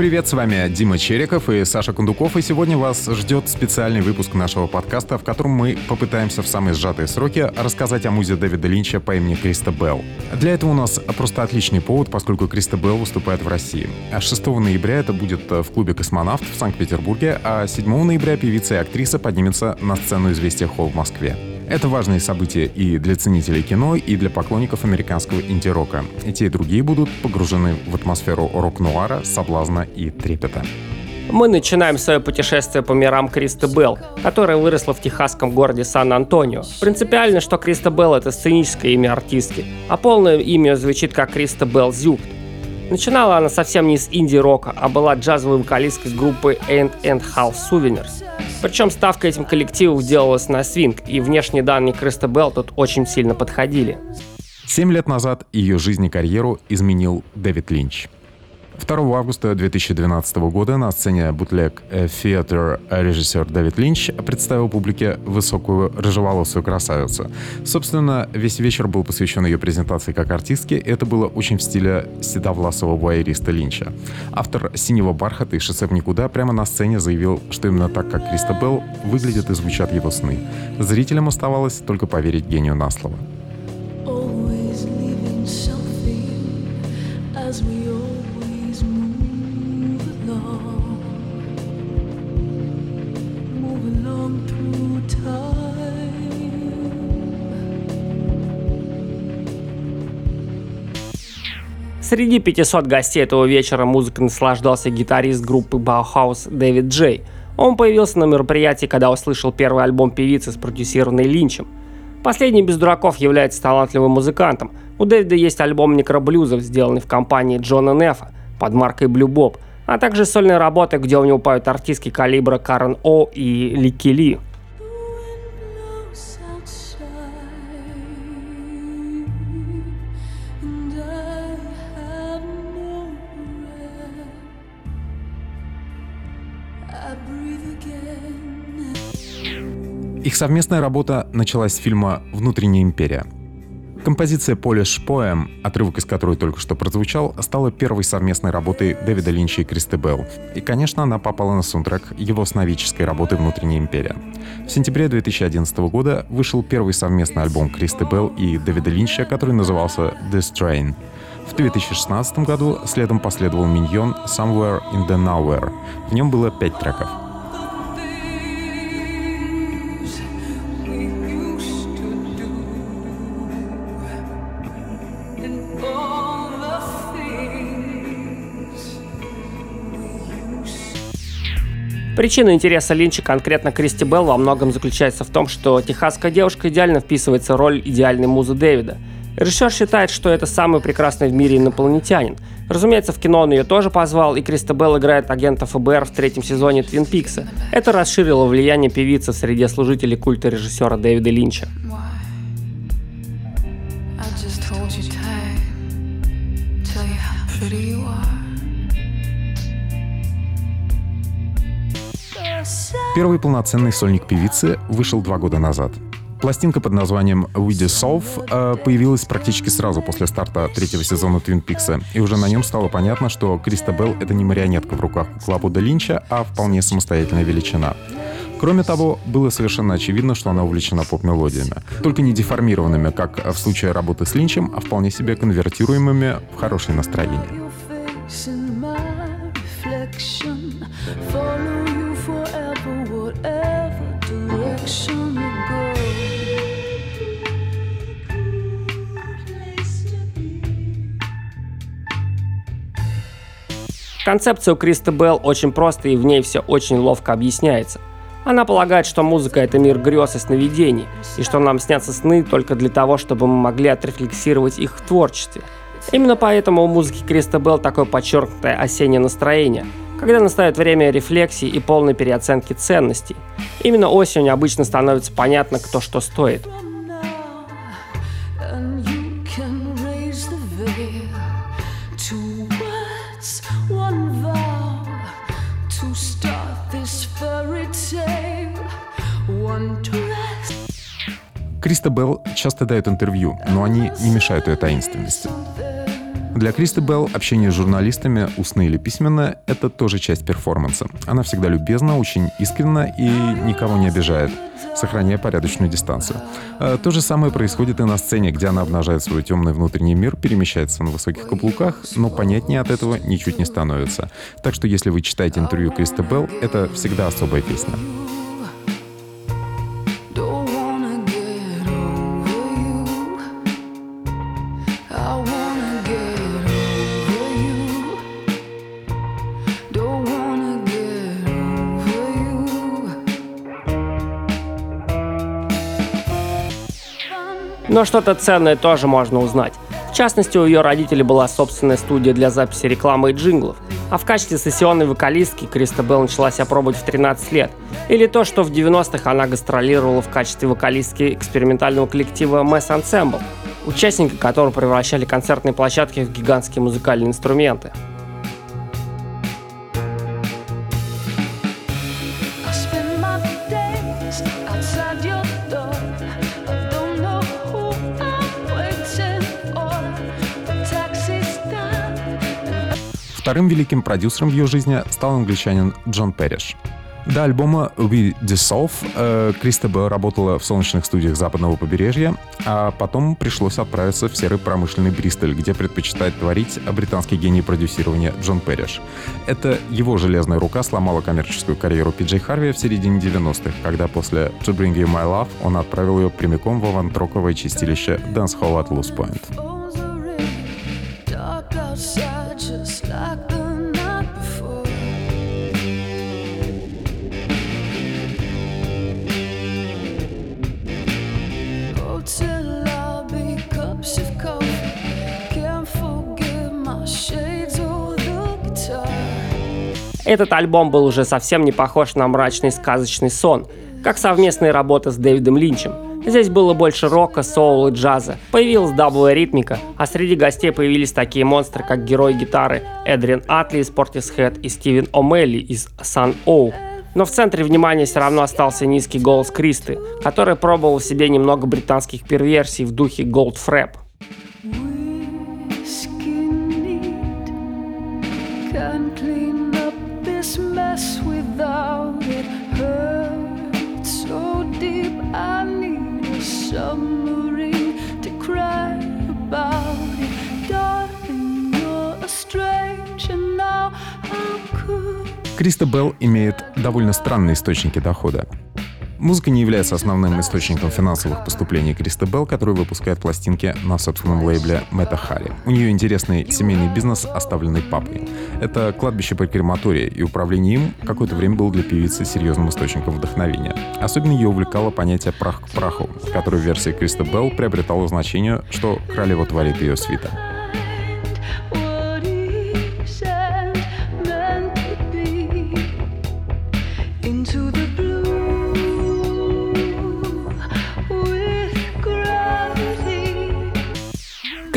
привет, с вами Дима Чериков и Саша Кундуков, и сегодня вас ждет специальный выпуск нашего подкаста, в котором мы попытаемся в самые сжатые сроки рассказать о музе Дэвида Линча по имени Криста Белл. Для этого у нас просто отличный повод, поскольку Криста Белл выступает в России. 6 ноября это будет в клубе «Космонавт» в Санкт-Петербурге, а 7 ноября певица и актриса поднимется на сцену «Известия Холл» в Москве. Это важные события и для ценителей кино, и для поклонников американского инди-рока. И те, и другие будут погружены в атмосферу рок-нуара, соблазна и трепета. Мы начинаем свое путешествие по мирам Кристи Белл, которая выросла в техасском городе Сан-Антонио. Принципиально, что Криста Белл — это сценическое имя артистки, а полное имя звучит как Криста Белл Зюбт. Начинала она совсем не с инди-рока, а была джазовой вокалисткой группы End and Half Souvenirs. Причем ставка этим коллективов делалась на свинг, и внешние данные Криста Белл тут очень сильно подходили. Семь лет назад ее жизнь и карьеру изменил Дэвид Линч — 2 августа 2012 года на сцене бутлег Theater режиссер Дэвид Линч представил публике высокую рыжеволосую красавицу. Собственно, весь вечер был посвящен ее презентации как артистки. Это было очень в стиле седовласого вуайериста Линча. Автор «Синего бархата» и «Шоссе в никуда» прямо на сцене заявил, что именно так, как Криста Белл, выглядят и звучат его сны. Зрителям оставалось только поверить гению на слово. Среди 500 гостей этого вечера музыкой наслаждался гитарист группы Bauhaus Дэвид Джей. Он появился на мероприятии, когда услышал первый альбом певицы, спродюсированный Линчем. Последний без дураков является талантливым музыкантом. У Дэвида есть альбом некроблюзов, сделанный в компании Джона Нефа под маркой Blue Bob, а также сольные работы, где у него поют артистки калибра Карен О и Лики Ли. Их совместная работа началась с фильма «Внутренняя империя». Композиция «Polish Poem», отрывок из которой только что прозвучал, стала первой совместной работой Дэвида Линча и Кристи Белл. И, конечно, она попала на саундтрек его сновидческой работы «Внутренняя империя». В сентябре 2011 года вышел первый совместный альбом Кристи Белл и Дэвида Линча, который назывался «This Train». В 2016 году следом последовал «Миньон» «Somewhere in the Nowhere». В нем было пять треков — Причина интереса Линча конкретно Кристи Белл во многом заключается в том, что техасская девушка идеально вписывается в роль идеальной музы Дэвида. Режиссер считает, что это самый прекрасный в мире инопланетянин. Разумеется, в кино он ее тоже позвал, и Кристи Белл играет агента ФБР в третьем сезоне Твин Пикса. Это расширило влияние певицы среди служителей культа режиссера Дэвида Линча. Первый полноценный сольник певицы вышел два года назад. Пластинка под названием We Dissolve э, появилась практически сразу после старта третьего сезона Твин Пикса, и уже на нем стало понятно, что Криста Белл — это не марионетка в руках Клапуда Линча, а вполне самостоятельная величина. Кроме того, было совершенно очевидно, что она увлечена поп-мелодиями. Только не деформированными, как в случае работы с Линчем, а вполне себе конвертируемыми в хорошее настроение. Концепция у Кристи Белл очень проста и в ней все очень ловко объясняется. Она полагает, что музыка — это мир грез и сновидений, и что нам снятся сны только для того, чтобы мы могли отрефлексировать их в творчестве. Именно поэтому у музыки Криста Белл такое подчеркнутое осеннее настроение, когда настает время рефлексии и полной переоценки ценностей. Именно осенью обычно становится понятно, кто что стоит. Криста Белл часто дает интервью, но они не мешают ее таинственности. Для Кристи Белл общение с журналистами, устно или письменно, это тоже часть перформанса. Она всегда любезна, очень искренна и никого не обижает, сохраняя порядочную дистанцию. А то же самое происходит и на сцене, где она обнажает свой темный внутренний мир, перемещается на высоких каблуках, но понятнее от этого ничуть не становится. Так что если вы читаете интервью Кристи Белл, это всегда особая песня. Но что-то ценное тоже можно узнать. В частности, у ее родителей была собственная студия для записи рекламы и джинглов. А в качестве сессионной вокалистки Криста Белл начала себя пробовать в 13 лет. Или то, что в 90-х она гастролировала в качестве вокалистки экспериментального коллектива Mass Ensemble, участники которого превращали концертные площадки в гигантские музыкальные инструменты. Вторым великим продюсером в ее жизни стал англичанин Джон Перриш. До альбома We Dissolve э, Кристобе работала в солнечных студиях западного побережья, а потом пришлось отправиться в серый промышленный Бристоль, где предпочитает творить британский гений продюсирования Джон Перриш. Это его железная рука сломала коммерческую карьеру Пиджей Харви в середине 90-х, когда после To Bring You My Love он отправил ее прямиком в авантроковое чистилище Dance Hall at Loose Point. Этот альбом был уже совсем не похож на мрачный сказочный сон, как совместные работы с Дэвидом Линчем. Здесь было больше рока, соула и джаза. Появилась даблая ритмика, а среди гостей появились такие монстры, как герой гитары Эдриан Атли из Portishead и Стивен О'Мелли из Sun O. Но в центре внимания все равно остался низкий голос Кристы, который пробовал в себе немного британских перверсий в духе Gold Frap. Криста Белл имеет довольно странные источники дохода. Музыка не является основным источником финансовых поступлений Криста Белл, который выпускает пластинки на собственном лейбле Мэтта Харри. У нее интересный семейный бизнес, оставленный папой. Это кладбище по крематории, и управление им какое-то время было для певицы серьезным источником вдохновения. Особенно ее увлекало понятие «прах к праху», которое в версии Криста Белл приобретало значение, что королева творит ее свита.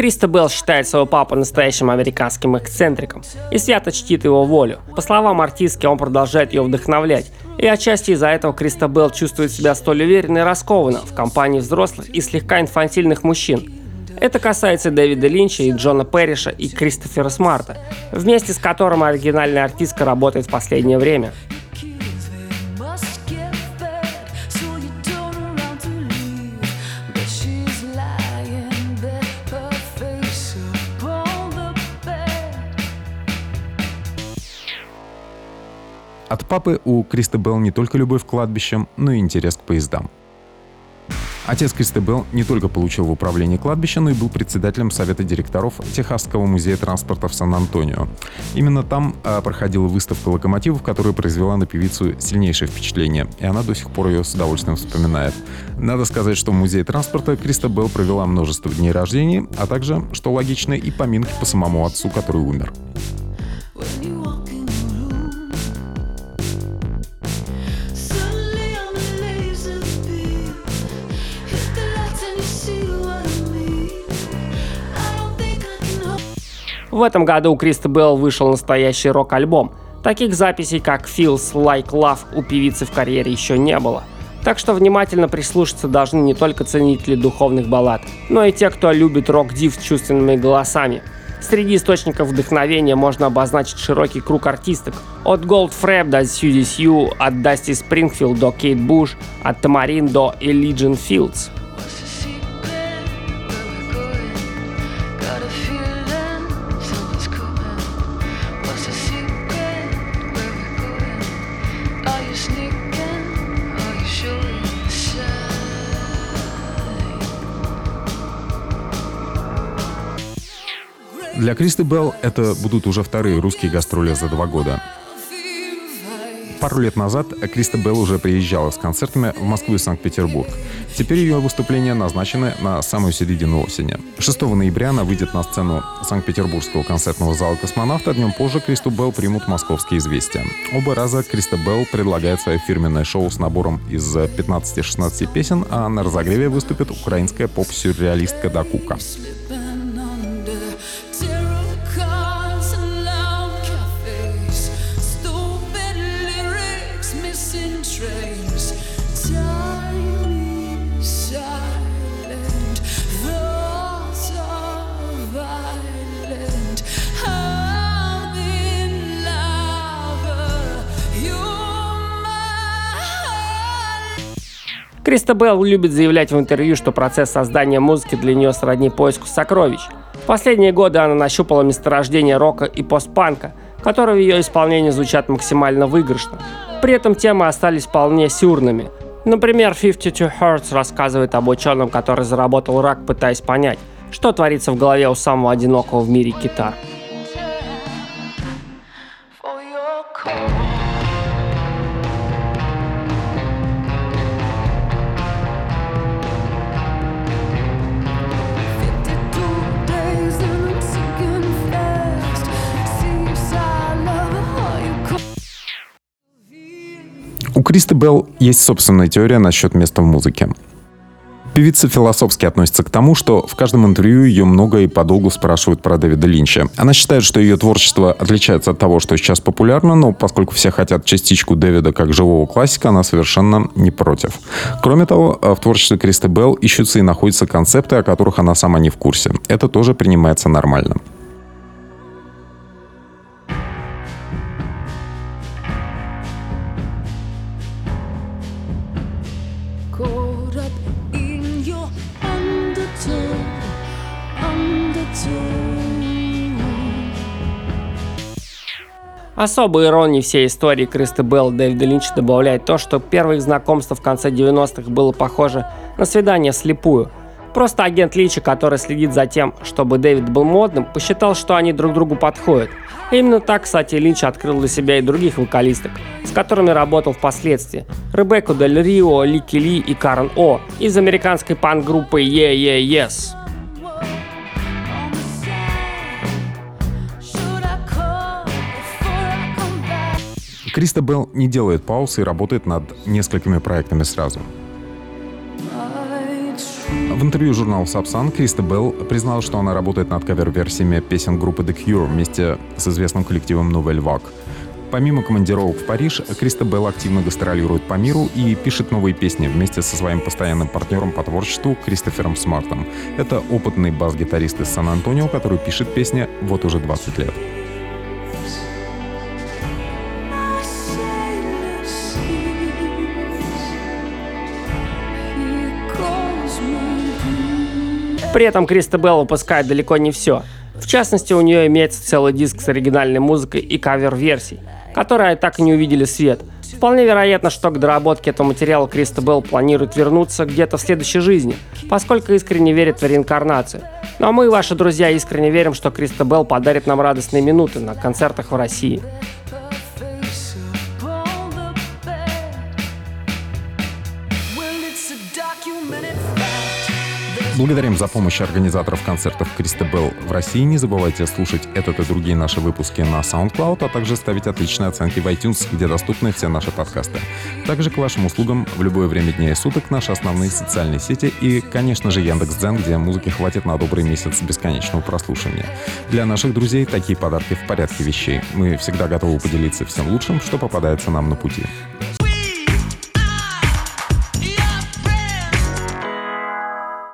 Кристо Белл считает своего папу настоящим американским эксцентриком и свято чтит его волю. По словам артистки, он продолжает ее вдохновлять. И отчасти из-за этого Кристо Белл чувствует себя столь уверенно и раскованно в компании взрослых и слегка инфантильных мужчин. Это касается Дэвида Линча и Джона Перриша и Кристофера Смарта, вместе с которым оригинальная артистка работает в последнее время. Папы у Кристи Белл не только любовь к кладбищам, но и интерес к поездам. Отец Кристи Белл не только получил в управлении кладбища, но и был председателем Совета директоров Техасского музея транспорта в Сан-Антонио. Именно там а, проходила выставка локомотивов, которая произвела на певицу сильнейшее впечатление, и она до сих пор ее с удовольствием вспоминает. Надо сказать, что в музее транспорта Криста Белл провела множество дней рождения, а также, что логично, и поминки по самому отцу, который умер. В этом году у Криста Белл вышел настоящий рок-альбом. Таких записей, как Feels Like Love у певицы в карьере еще не было. Так что внимательно прислушаться должны не только ценители духовных баллад, но и те, кто любит рок-див с чувственными голосами. Среди источников вдохновения можно обозначить широкий круг артисток. От Goldfrapp до Сьюзи Сью, от Дасти Спрингфилд до Кейт Буш, от Тамарин до Элиджин Филдс. Для Кристи Белл это будут уже вторые русские гастроли за два года. Пару лет назад Криста Белл уже приезжала с концертами в Москву и Санкт-Петербург. Теперь ее выступления назначены на самую середину осени. 6 ноября она выйдет на сцену Санкт-Петербургского концертного зала «Космонавта». Днем позже Кристу Белл примут московские известия. Оба раза Криста Белл предлагает свое фирменное шоу с набором из 15-16 песен, а на разогреве выступит украинская поп-сюрреалистка Дакука. Криста Белл любит заявлять в интервью, что процесс создания музыки для нее сродни поиску сокровищ. В последние годы она нащупала месторождение рока и постпанка, которые в ее исполнении звучат максимально выигрышно. При этом темы остались вполне сюрными. Например, 52 Hertz рассказывает об ученом, который заработал рак, пытаясь понять, что творится в голове у самого одинокого в мире кита. Кристи Белл есть собственная теория насчет места в музыке. Певица философски относится к тому, что в каждом интервью ее много и подолгу спрашивают про Дэвида Линча. Она считает, что ее творчество отличается от того, что сейчас популярно, но поскольку все хотят частичку Дэвида как живого классика, она совершенно не против. Кроме того, в творчестве Кристи Белл ищутся и находятся концепты, о которых она сама не в курсе. Это тоже принимается нормально. Особой иронии всей истории Кристи Белл Дэвида Линча добавляет то, что первое их знакомство в конце 90-х было похоже на свидание слепую. Просто агент Линча, который следит за тем, чтобы Дэвид был модным, посчитал, что они друг другу подходят. И именно так, кстати, Линч открыл для себя и других вокалисток, с которыми работал впоследствии. Ребекку Дель Рио, Лики Ли и Карен О из американской панк-группы Yeah Yeah Yes. Криста Белл не делает пауз и работает над несколькими проектами сразу. В интервью журналу Subsun Криста Белл признала, что она работает над кавер-версиями песен группы The Cure вместе с известным коллективом Nouvelle Vague. Помимо командировок в Париж, Криста Белл активно гастролирует по миру и пишет новые песни вместе со своим постоянным партнером по творчеству Кристофером Смартом. Это опытный бас-гитарист из Сан-Антонио, который пишет песни вот уже 20 лет. При этом Криста Белл выпускает далеко не все. В частности, у нее имеется целый диск с оригинальной музыкой и кавер-версий, которые так и не увидели свет. Вполне вероятно, что к доработке этого материала Криста Белл планирует вернуться где-то в следующей жизни, поскольку искренне верит в реинкарнацию. Ну а мы, ваши друзья, искренне верим, что Криста Белл подарит нам радостные минуты на концертах в России. Благодарим за помощь организаторов концертов Кристебел в России. Не забывайте слушать этот и другие наши выпуски на SoundCloud, а также ставить отличные оценки в iTunes, где доступны все наши подкасты. Также к вашим услугам в любое время дня и суток наши основные социальные сети и, конечно же, Яндекс.Дзен, где музыки хватит на добрый месяц бесконечного прослушивания. Для наших друзей такие подарки в порядке вещей. Мы всегда готовы поделиться всем лучшим, что попадается нам на пути.